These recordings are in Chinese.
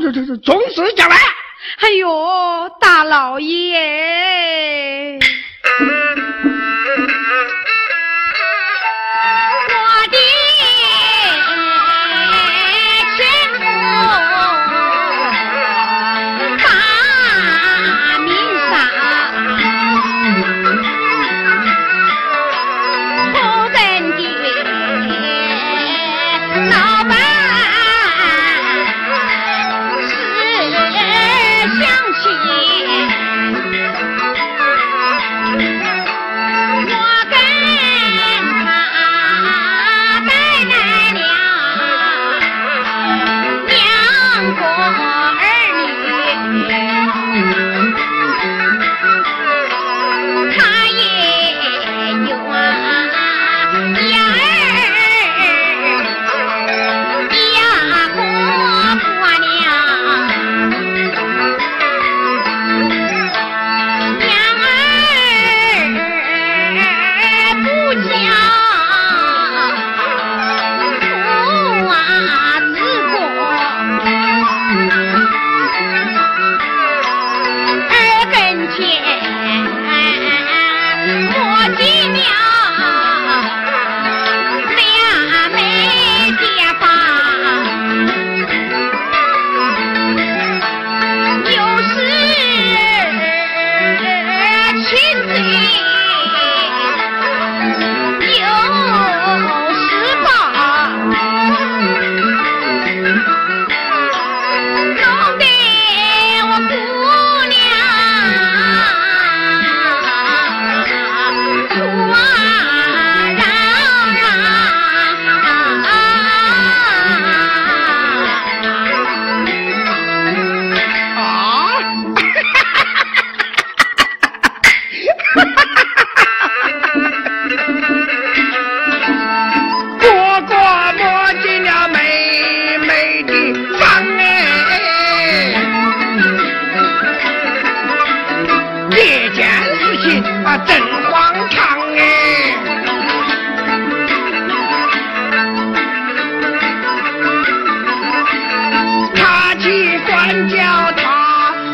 这这这重视将来。哎呦，大老爷。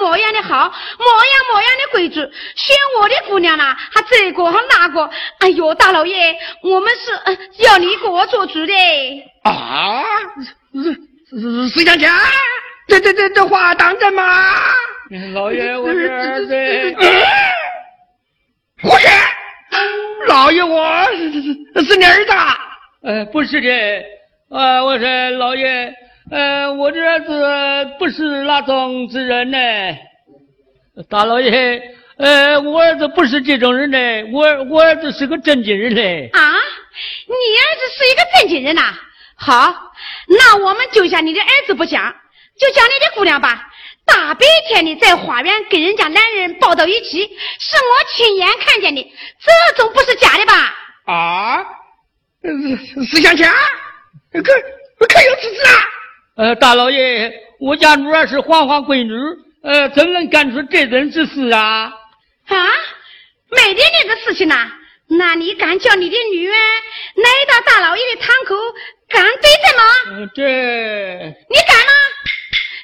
模样的好，模样的贵族，选我的姑娘呐，还这个还那个。哎呦，大老爷，我们是要你给我做主的。啊。这这这话当真吗？老爷，我是。老爷，老爷，我是你儿子。呃不是的，呃，我说老爷，呃，我这儿子不是那种子人呢。大老爷，呃，我儿子不是这种人呢，我我儿子是个正经人呢。啊，你儿子是一个正经人呐？好，那我们就像你的儿子不讲，就讲你的姑娘吧。大白天的在花园跟人家男人抱到一起，是我亲眼看见的，这总不是假的吧？啊？是是向前，可可有此事啊？呃，大老爷，我家女儿是黄花闺女，呃，怎能干出这等之事啊？啊，没的那个事情呐，那你敢叫你的女儿来到大老爷的堂口，敢对阵吗？这，你敢吗？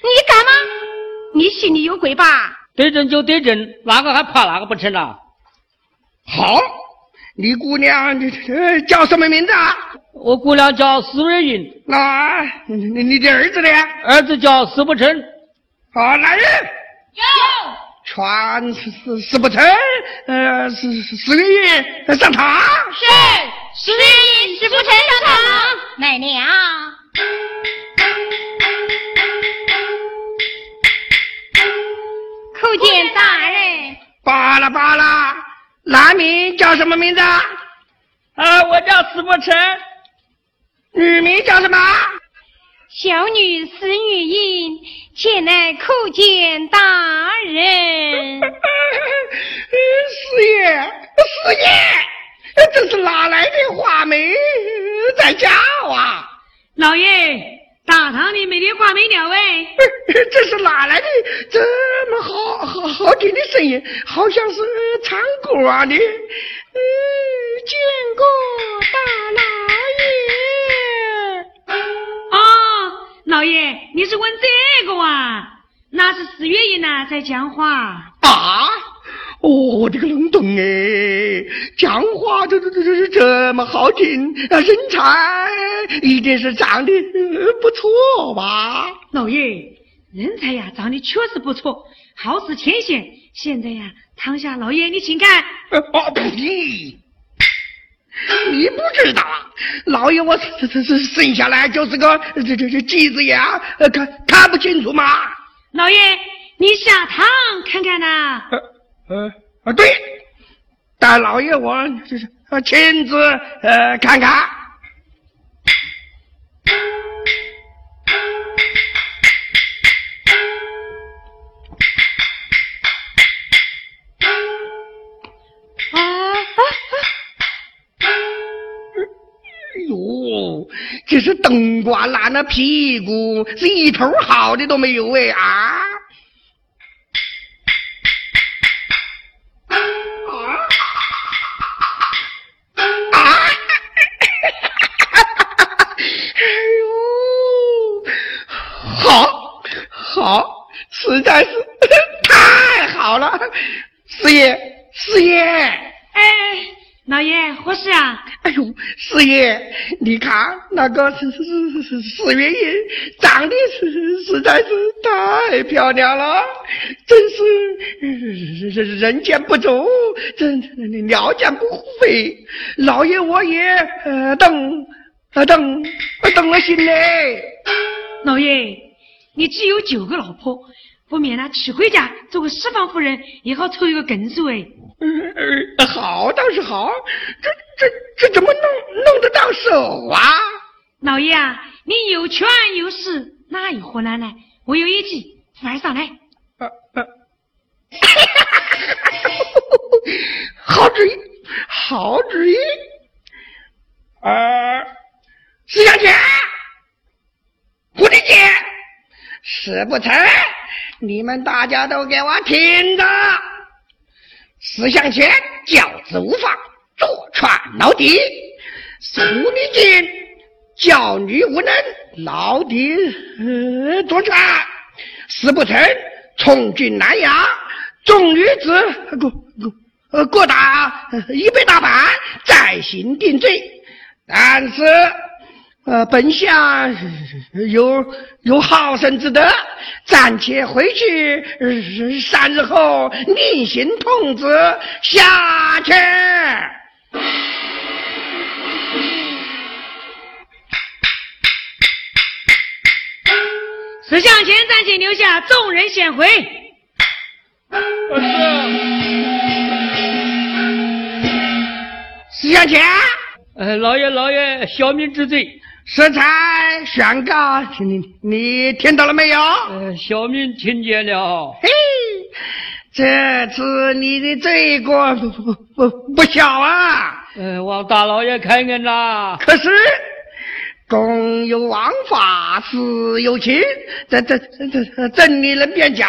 你敢吗？你心里有鬼吧？对阵就对阵，哪个还怕哪个不成啊？好。你姑娘，你叫什么名字啊？我姑娘叫石瑞云。那你你的儿子呢？儿子叫石不成。好，来人。有。传石石不成，呃，石石瑞英上堂。是。石瑞英、石不成上堂。奶娘。叩见大人。巴拉巴拉。男名叫什么名字？啊，我叫石不成。女名叫什么？小女是女英，前来叩见大人。四爷，四爷，这是哪来的花梅在家啊？老爷。大堂里没的画眉鸟哎，这是哪来的这么好好好听的声音？好像是唱歌的。嗯，见过大老爷。哦，老爷，你是问这个啊？那是四月英呐在讲话。啊？我的个龙洞哎，讲话这这这这这么好听啊，身材一定是长得不错吧？老爷，人才呀，长得确实不错，好似天仙。现在呀，堂下老爷你请看。哦呸！你不知道啊，老爷我这这这生下来就是个这这这鸡子眼，看看不清楚吗？老爷，你下堂看看呐。呃啊对，大老爷我就是亲自呃看看。这是冬瓜烂了屁股，是一头好的都没有哎啊！好，实在是太好了，四爷，四爷，哎，老爷，何事啊？哎呦，四爷，你看那个是是是是四月英，长得是实在是太漂亮了，真是人人见不足，真鸟见不飞。老爷我也呃等等等了心嘞，老爷。你只有九个老婆，不免呢娶回家做个十方夫人，也好凑一个根数哎。嗯，好倒是好，这这这怎么弄弄得到手啊？老爷啊，你有权有势，哪有活难呢？我有一计，快上来。呃呃，好主意，好主意。呃，石小姐，蝴蝶姐。事不成，你们大家都给我听着。四向前，教子无方，坐船老弟；苏丽金，教女无能，老弟坐船。事不成，从军南阳，众女子各各各打一百大板，再行定罪。但是。呃，本相有有好生之德，暂且回去，三日后另行通知下去。石向前暂且留下，众人先回。石向前，呃，老爷老爷，小民知罪。色彩宣告，你你听到了没有？呃，小民听见了。嘿，这次你的罪过不不不不小啊！呃，望大老爷开恩呐。可是。公有王法，私有情。这这这这真的能变假，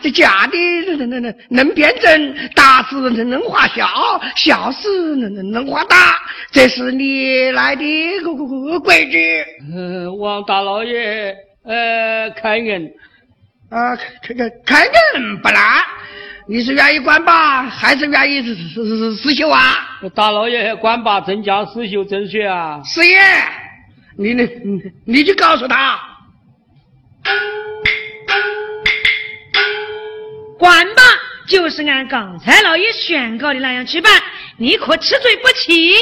这假的能能能能变真。大事能能化小，小事能能能化大。这是你来的规矩。嗯，王大老爷，呃，开恩。啊，开开开恩不难。你是愿意管吧，还是愿意是是是死囚啊？大老爷管吧，真将死囚真学啊？四爷。你呢你你去告诉他，管吧，就是按刚才老爷宣告的那样去办，你可吃罪不起。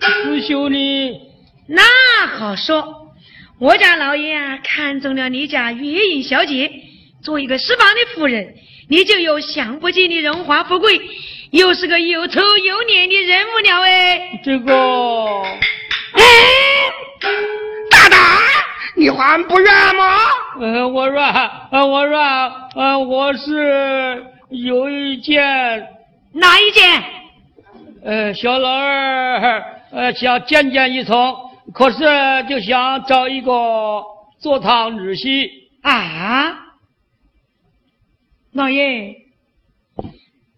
死囚呢？那好说，我家老爷啊，看中了你家月影小姐，做一个十方的夫人，你就有享不尽的荣华富贵。又是个有头有脸的人物了哎。这个，哎，大胆，你还不软吗？呃，我说，呃，我说，呃，我是有一件，哪一件？呃，小老二，呃，想见见一从，可是就想找一个做堂女婿啊。老爷，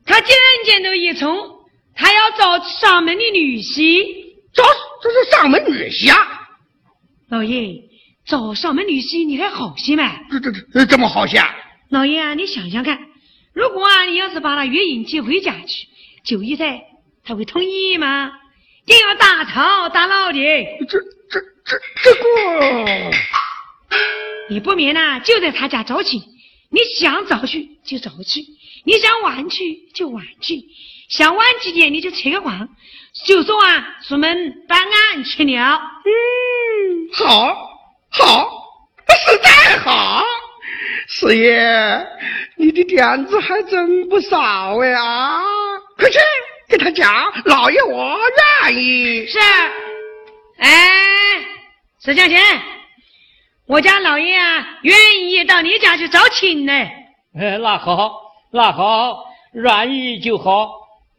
他既然见到一从，他要找上门的女婿，找这是上门女婿啊！老爷，找上门女婿你还好些吗？这这这这么好些？老爷啊，你想想看，如果啊你要是把他约引接回家去，九姨在，他会同意吗？定要大吵大闹的。这这这这个，你不免呐就在他家找亲。你想早去就早去，你想晚去就晚去，想晚几天你就扯个光，就说啊出门办案去了。嗯，好，好，实在好，四爷，你的点子还真不少呀啊！快去给他讲，老爷我愿意。是，哎，石向前。我家老爷啊，愿意到你家去找亲呢。哎，那好，那好，愿意就好。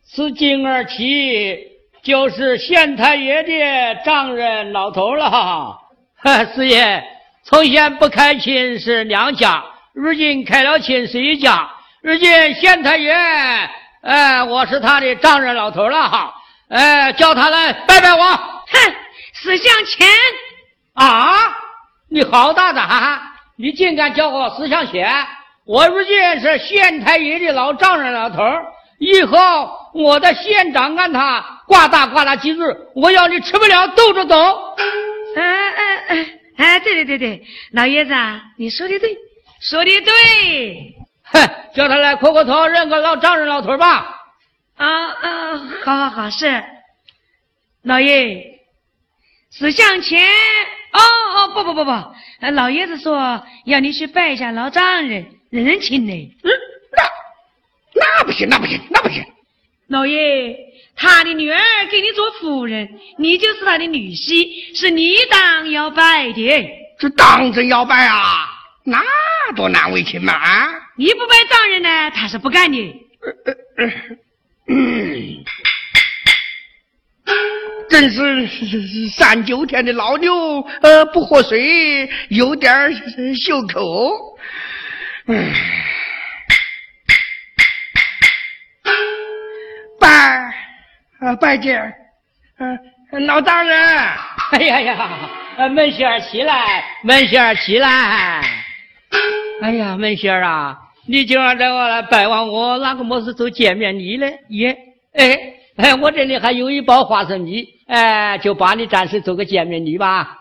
自今儿起就是县太爷的丈人老头了。哈，四爷，从前不开亲是娘家，如今开了亲是一家。如今县太爷，哎，我是他的丈人老头了。哈，哎，叫他来拜拜我。哼，死向前啊！你好大胆！你竟敢叫我思想贤？我如今是县太爷的老丈人老头以后我的县长按他呱嗒呱嗒几日，我要你吃不了兜着走。哎哎哎哎，对对对对，老爷子，你说的对，说的对。哼，叫他来磕个头，认个老丈人老头吧。啊啊，好好好，是老爷，死向前。哦哦不不不不，老爷子说要你去拜一下老丈人认认亲呢。嗯，那那不行，那不行，那不行。老爷，他的女儿给你做夫人，你就是他的女婿，是你当要拜的。这当真要拜啊？那多难为情嘛！啊，你不拜丈人呢，他是不干的。嗯。真是三九天的老牛，呃，不喝水，有点袖口。嗯，呃，拜见，嗯，老丈人。哎呀呀，门仙儿起来，门仙儿起来。哎呀，门仙儿啊，你今晚在我来拜望我，哪个么是做见面礼嘞？耶，哎哎，我这里还有一包花生米。哎，就把你暂时做个见面礼吧。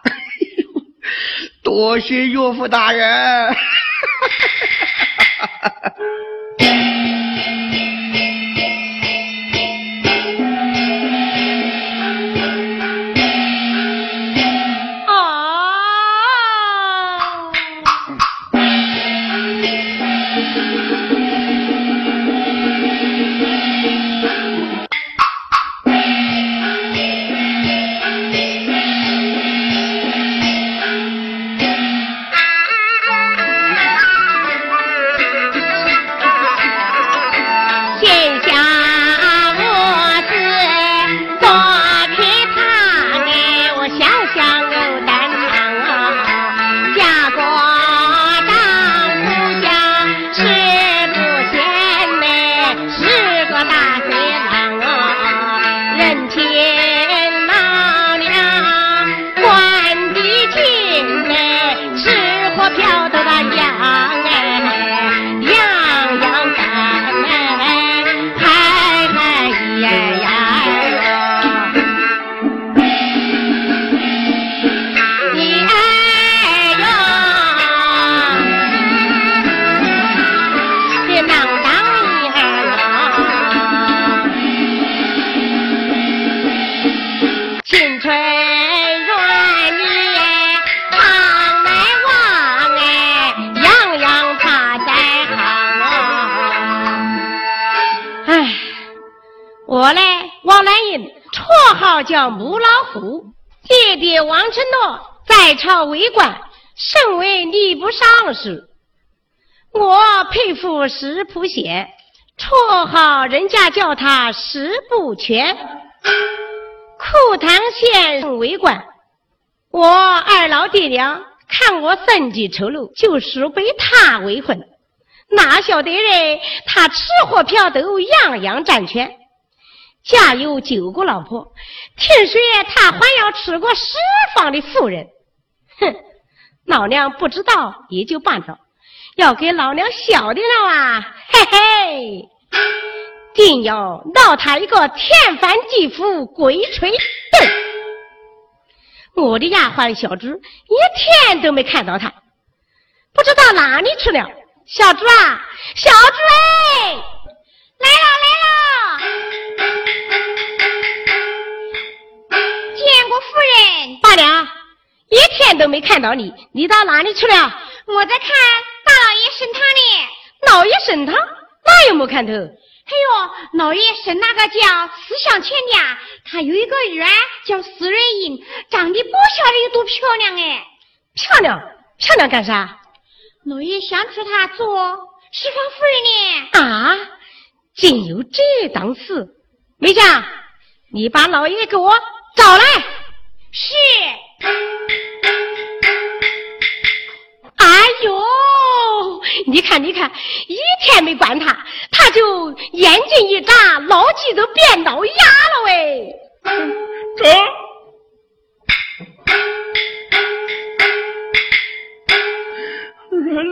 多谢岳父大人。母老虎，弟弟王承诺在朝为官，身为吏部尚书。我佩服石普贤，绰号人家叫他石不全。库塘县为官，我二老爹娘看我生计丑陋，就是被他为婚。哪晓得嘞，他吃喝嫖赌样样占全。家有九个老婆，听说他还要吃过十方的妇人。哼，老娘不知道也就罢了，要给老娘晓得了啊！嘿嘿，定要闹他一个天翻地覆、鬼吹灯。我的丫鬟小猪一天都没看到他，不知道哪里去了。小猪啊，小猪哎，来了来了。夫人，八娘，一天都没看到你，你到哪里去了？我在看大老爷升堂呢。老爷升堂，那有没看头？哎呦，老爷升那个叫四象前的啊，他有一个女儿啊，叫四蕊英，长得不晓得有多漂亮哎。漂亮，漂亮干啥？老爷想娶她做十方夫人呢。啊，竟有这档次！梅香，你把老爷给我。找来，是。哎呦，你看，你看，一天没管他，他就眼睛一眨，老鸡都变老牙了喂。走。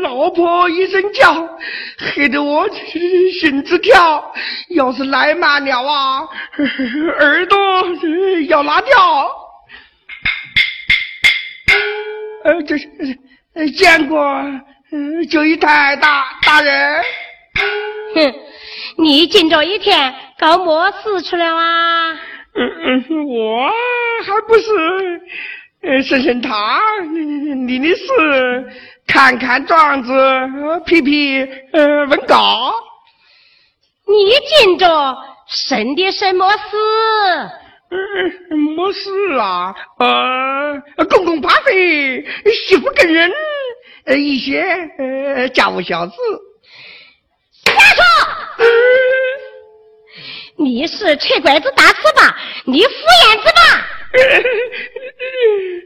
老婆一声叫，害得我心直跳。要是来慢了啊，耳朵要拉掉。呃，这是见过九姨太大大人。哼，你今朝一天搞么事去了啊？嗯嗯，我还不是呃，升升堂，你的事。看看状子，批批呃文稿。你今着审的什么事？嗯，么事啊？呃，公公怕肥，媳妇跟人，呃，一些呃家务小事。瞎说！你是缺拐子打死吧？你敷衍子吧？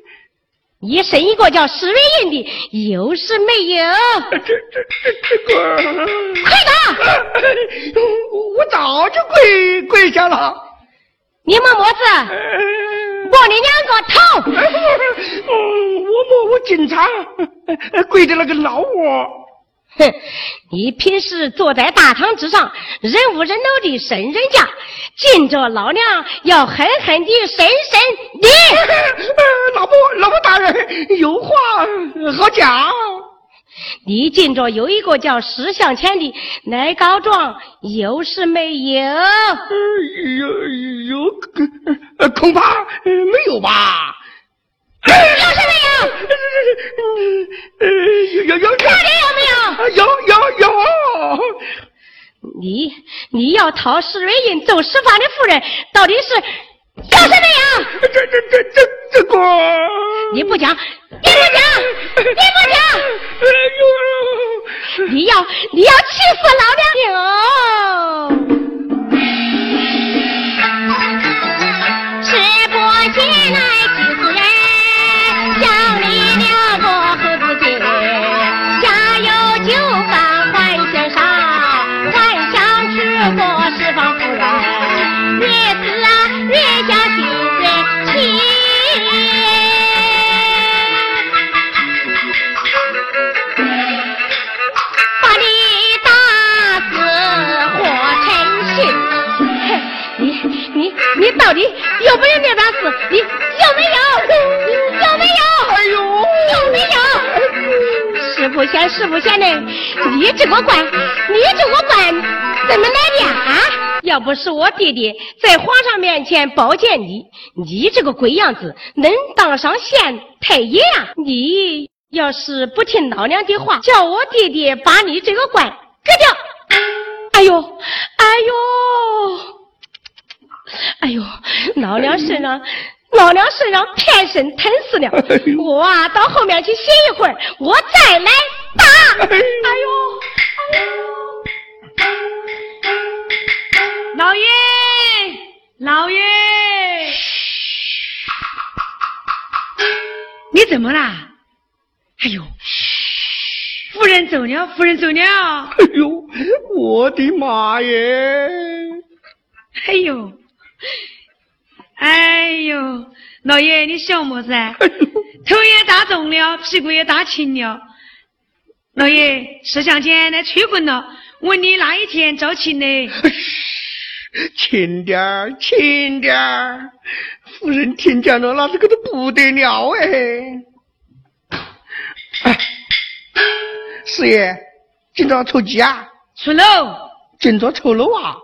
你生一个叫石瑞英的，有是没有？这这这这个，快打！我早就跪跪下了。你摸么子？摸你两个头！我摸我警察跪的那个老窝。哼，你平时坐在大堂之上，人无人老的神人家，见着老娘要狠狠的审审你。老婆，老婆大人有话好讲。你今着有一个叫石向前的来告状，有是没有？有有，恐怕没有吧。有是没有？有有有，到底有没有？有有有。你你要讨石瑞英做十方的夫人，到底是有是没有？这这这这这个，你不讲，你不讲，你不讲。哎呦，你要你要气死老是我弟弟在皇上面前保荐你，你这个鬼样子能当上县太爷呀？你要是不听老娘的话，叫我弟弟把你这个官革掉。哎呦，哎呦！哎呦，老娘身上，老娘身上太深疼死了。我啊，到后面去歇一会儿，我再来打。哎呦，哎呦，老爷，老爷，你怎么啦？哎呦，夫人走了，夫人走了。哎呦，我的妈耶！哎呦。哎呦，老爷，你笑么子？头也打肿了，屁股也打青了。老爷，石相前来催婚了，问你哪一天招亲呢？轻点儿，轻点儿，夫人听见了，那这个都不得了哎！哎四爷，今朝抽鸡啊？出喽。今朝抽了啊，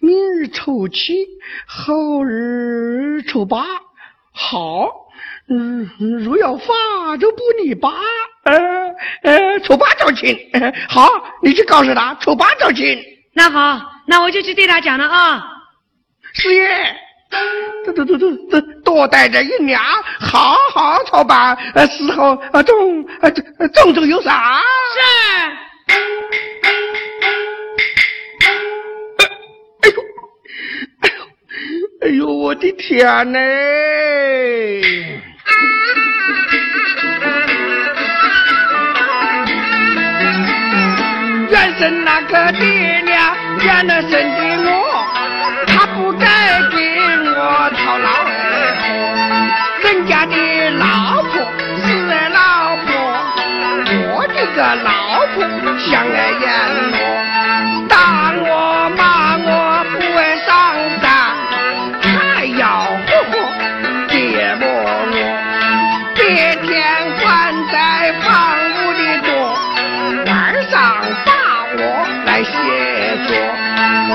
明日抽七，后日抽八，好，嗯，如要发就不你八，呃呃，抽八招亲，好，你去告诉他抽八招亲。那好，那我就去对他讲了啊。师爷，多多多多多多带着一两，好好操办，呃，事后呃种呃种种有赏？是。哎呦，我的天呐！原生那个爹娘原来生的我，他不该给我讨老。人家的老婆是老婆，我的个老婆相爱严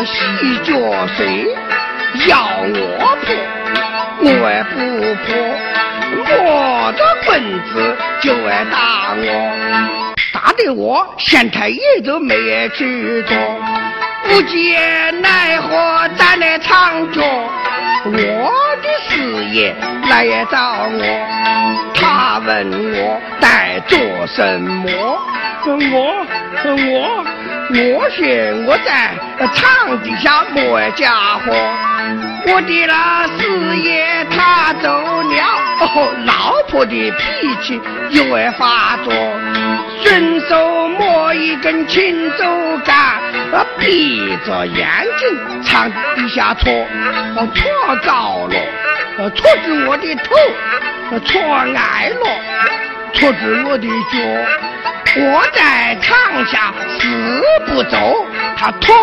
洗脚水要我泼，我也不泼。我的棍子就爱打我，打的我现在也都没去做。不计奈何咱来长脚，我的事业来也找我。他问我在做什么，我我。我说我在床底下摸家伙，我的那事业他走了，哦老婆的脾气又爱发作，顺手摸一根青竹竿，闭着眼睛床底下戳，戳高了，戳着我的头，戳矮了。戳着我的脚，我在床下死不走，他拖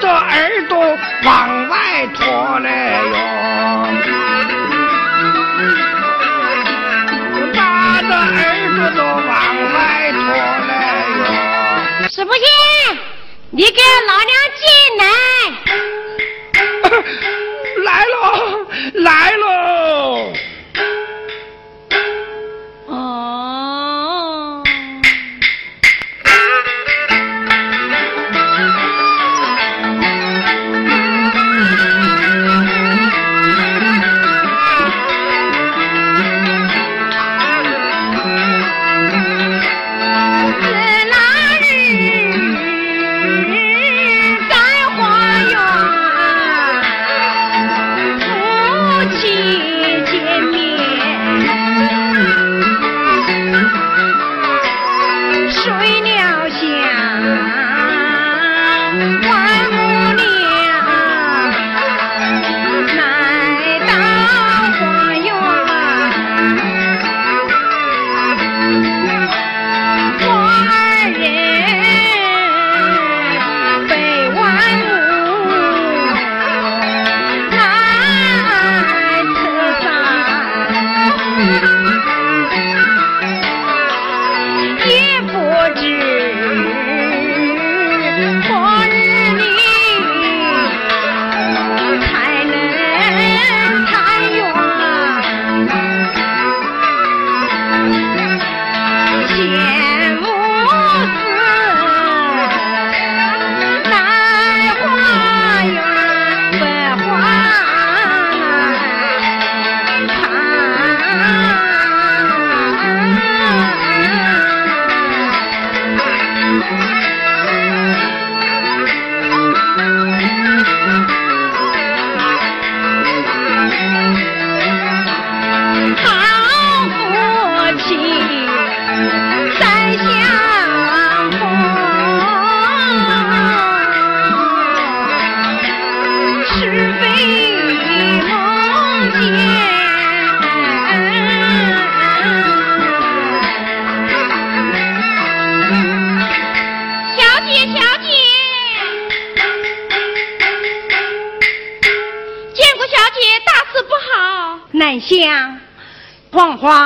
着耳朵往外拖来哟，把着耳朵都往外拖来哟。师傅爷，你给老娘进来。来喽，来喽。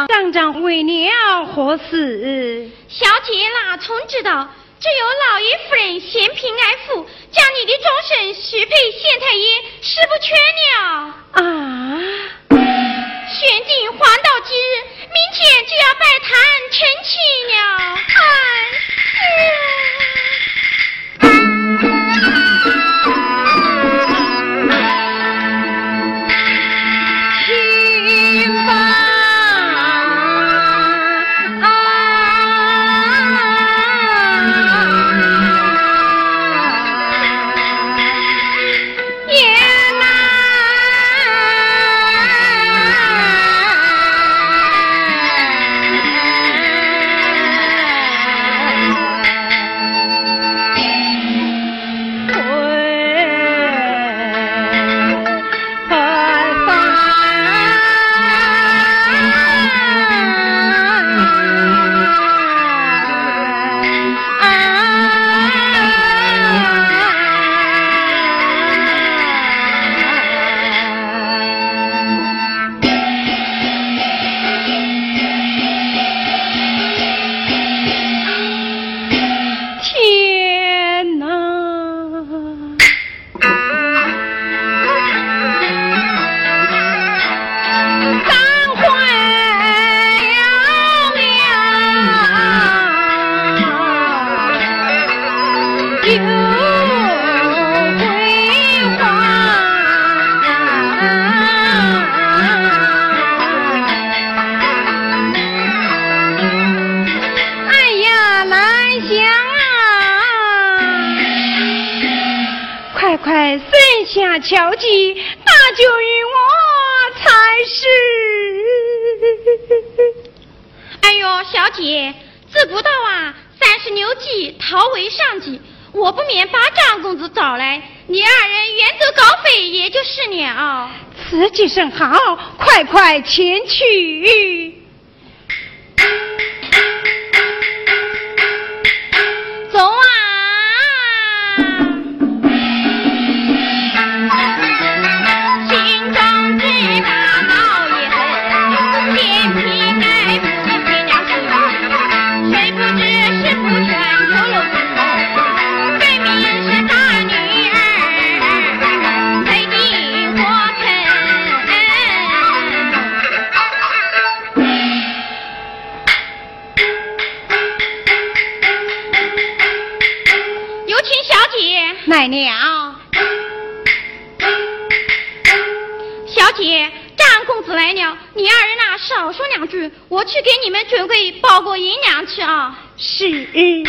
张张为了何事？小姐哪从知道？只有老爷夫人嫌贫爱富，将你的终身许配县太爷，是不缺了。啊！选定黄道吉日，明天就要拜堂成亲了。亲小姐，自古道啊，三十六计，逃为上计。我不免把张公子找来，你二人远走高飞，也就是了。此计甚好，快快前去。准备抱过姨娘去啊。是嗯。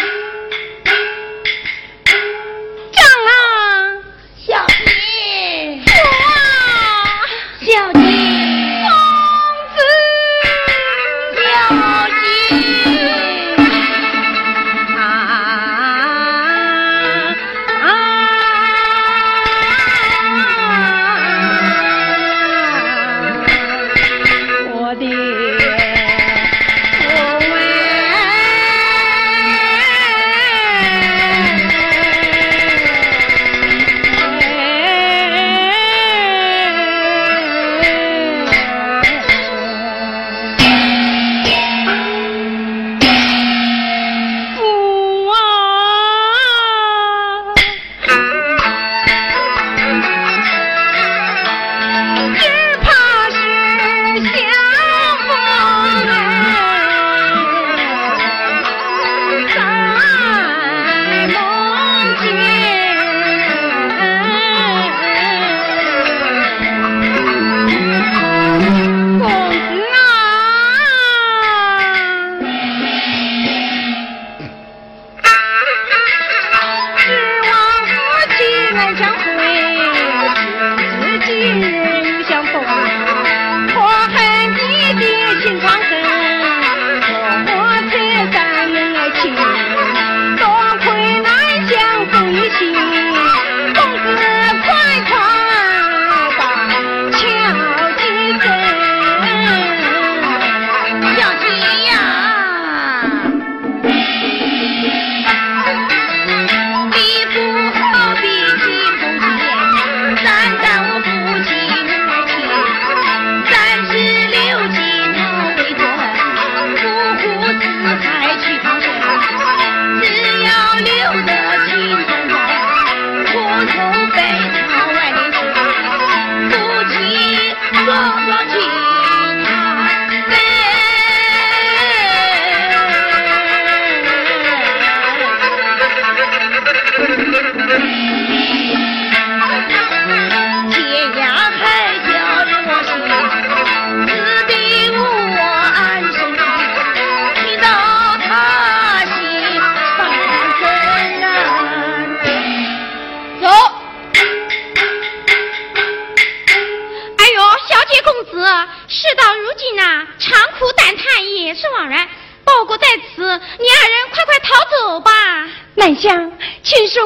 什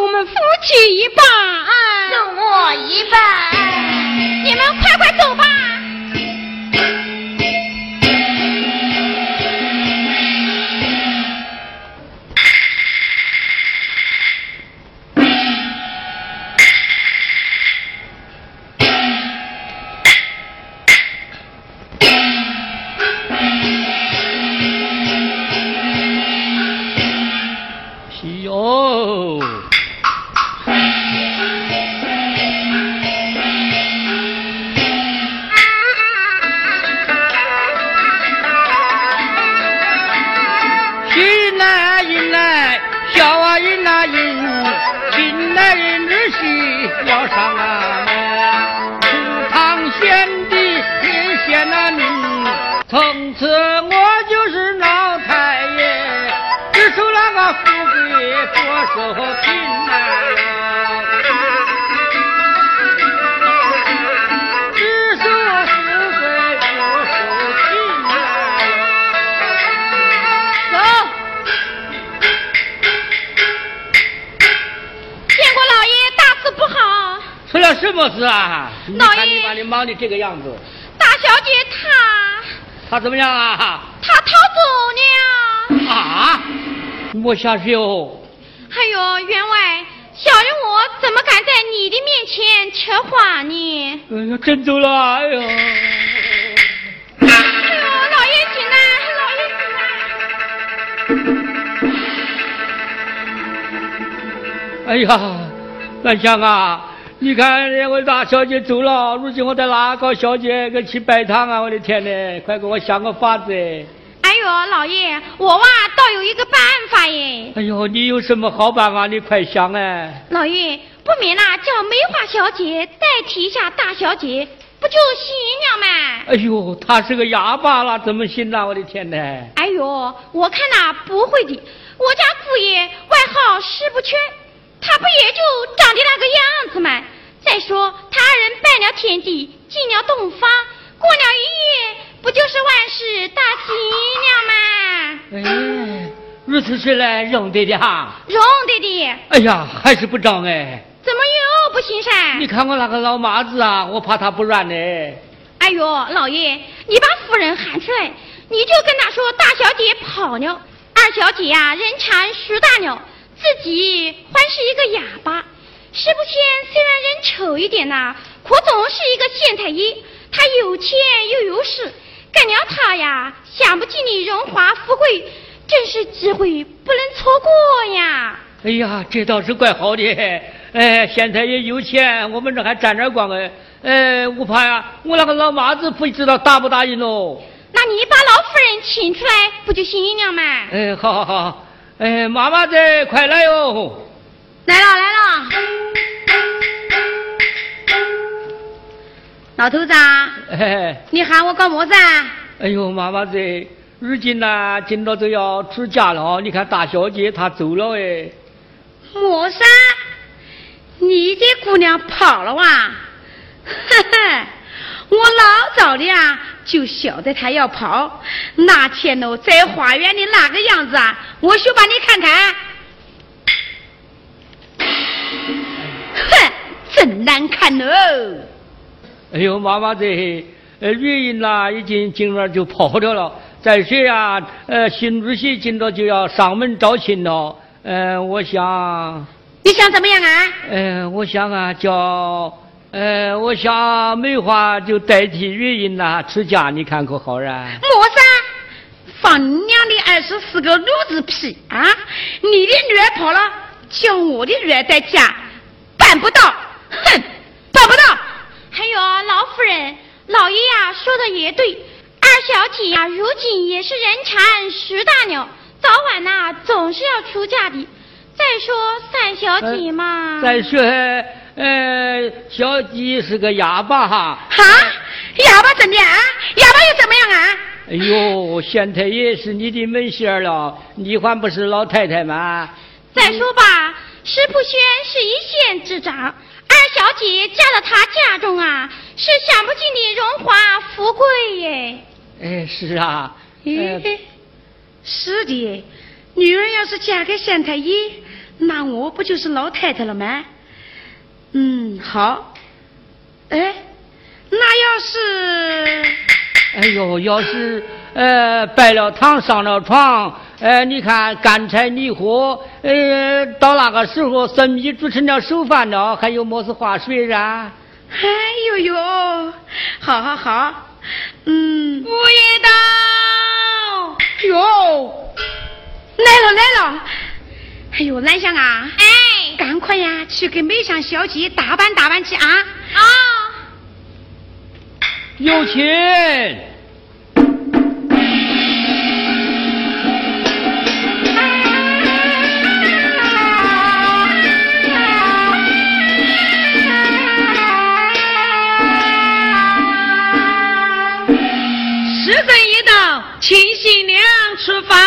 么事啊？你看你把你忙的这个样子。大小姐她，她怎么样啊？她逃走了。啊？我瞎说。哎呦，员外，小人我怎么敢在你的面前扯话呢？哎呀，真走了！哎呦。哎呦，老爷请来，老爷请来。哎呀，兰香啊！你看，两位大小姐走了，如今我在哪个小姐给去拜堂啊？我的天呐，快给我想个法子！哎呦，老爷，我哇倒有一个办法耶！哎呦，你有什么好办法？你快想哎！老爷，不免呐，叫梅花小姐代替一下大小姐，不就行了吗？哎呦，她是个哑巴了，怎么行呢？我的天呐！哎呦，我看呐，不会的。我家姑爷外号十不全。他不也就长得那个样子吗？再说他二人拜了天地，进了洞房，过了一夜，不就是万事大吉了吗？哎，如此说来，容得的哈，容得的。哎呀，还是不长哎。怎么又不行噻？你看我那个老妈子啊，我怕她不软呢。哎呦，老爷，你把夫人喊出来，你就跟他说大小姐跑了，二小姐呀，人馋树大了。自己还是一个哑巴，石不谦虽然人丑一点呐，可总是一个县太爷。他有钱又有势，干了他呀，享不尽的荣华富贵，真是机会不能错过呀。哎呀，这倒是怪好的。哎，县太爷有钱，我们这还沾点光哎。哎，我怕呀，我那个老妈子不知道答不答应喽。那你把老夫人请出来，不就行了吗？哎，好好好。哎，妈妈子，快来哟！来了来了，老头子，哎，你喊我干么子啊？哎呦，妈妈子，如今呢，今朝都要出嫁了，你看大小姐她走了哎。莫三，你这姑娘跑了哇？呵呵，我老早的啊。就晓得他要跑，那天喽在花园里那个样子啊，我去把你看看，哼，真难看喽！哎呦，妈妈这呃，女人呐，已经今儿就跑掉了。再说呀，呃，新主席今朝就要上门招亲了。呃，我想，你想怎么样啊？呃，我想啊，叫。呃，我想梅花就代替月英呐出嫁，你看可好啊？莫三，放娘的二十四个炉子屁啊！你的女儿跑了，叫我的女儿在家，办不到，哼，办不到。还有老夫人，老爷呀说的也对，二小姐呀如今也是人馋树大鸟，早晚呐总是要出嫁的。再说三小姐嘛。再说，呃，小鸡是个哑巴哈。哈，哑巴怎么样？哑巴又怎么样啊？哎呦，县太爷是你的门仙了，你还不是老太太吗？再说吧，石普轩是一县之长，二小姐嫁到他家中啊，是享不尽的荣华富贵耶。哎，是啊。哎，是的，女儿要是嫁给县太爷，那我不就是老太太了吗？嗯，好。哎，那要是……哎呦，要是呃拜了堂上了床，呃，你看干柴泥火，呃，到那个时候生米煮成了熟饭了，还有么子话说啊？哎呦呦，好好好，嗯。五爷到，哟，来了来了，哎呦，兰香啊，哎，赶快呀，去给梅香小姐打扮打扮去啊！啊，有请。时辰一到，请新娘出房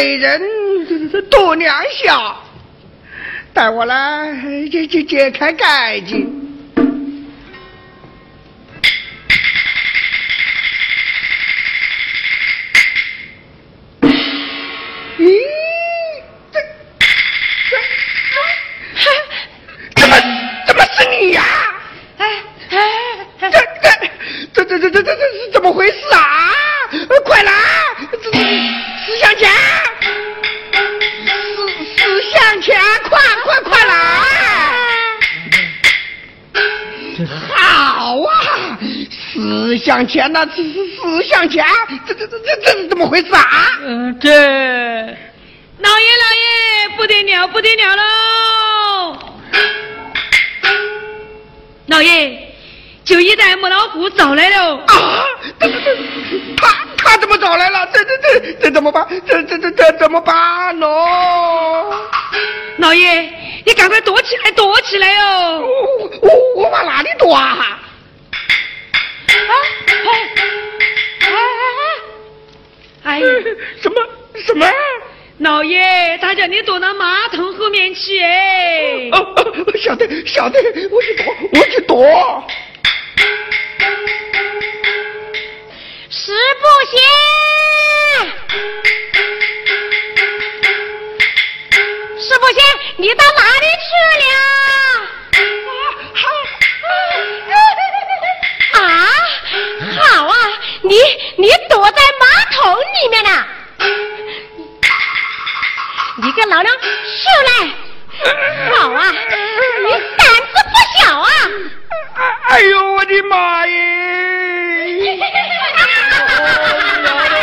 美人度娘下，带我来解解解开盖巾。向前呐，石石石向前，这这这这这是怎么回事啊？嗯、这老爷老爷，不得了不得了喽！老爷，就一代母老虎找来了。啊，这这这，他他怎么找来了？这这这这怎么办？这这这这怎么办呢？老爷，你赶快躲起来，躲起来哦！我我我往哪里躲啊？啊！哎哎哎！哎呀，什么什么？老爷，他叫你躲到马桶后面去哎。哦哦，晓得晓得，我去躲，我去躲。石不贤，石不行，你到哪里去了？啊，啊啊，你你躲在马桶里面呢、你？个老娘出来！好啊，你胆子不小啊！哎呦，我的妈耶！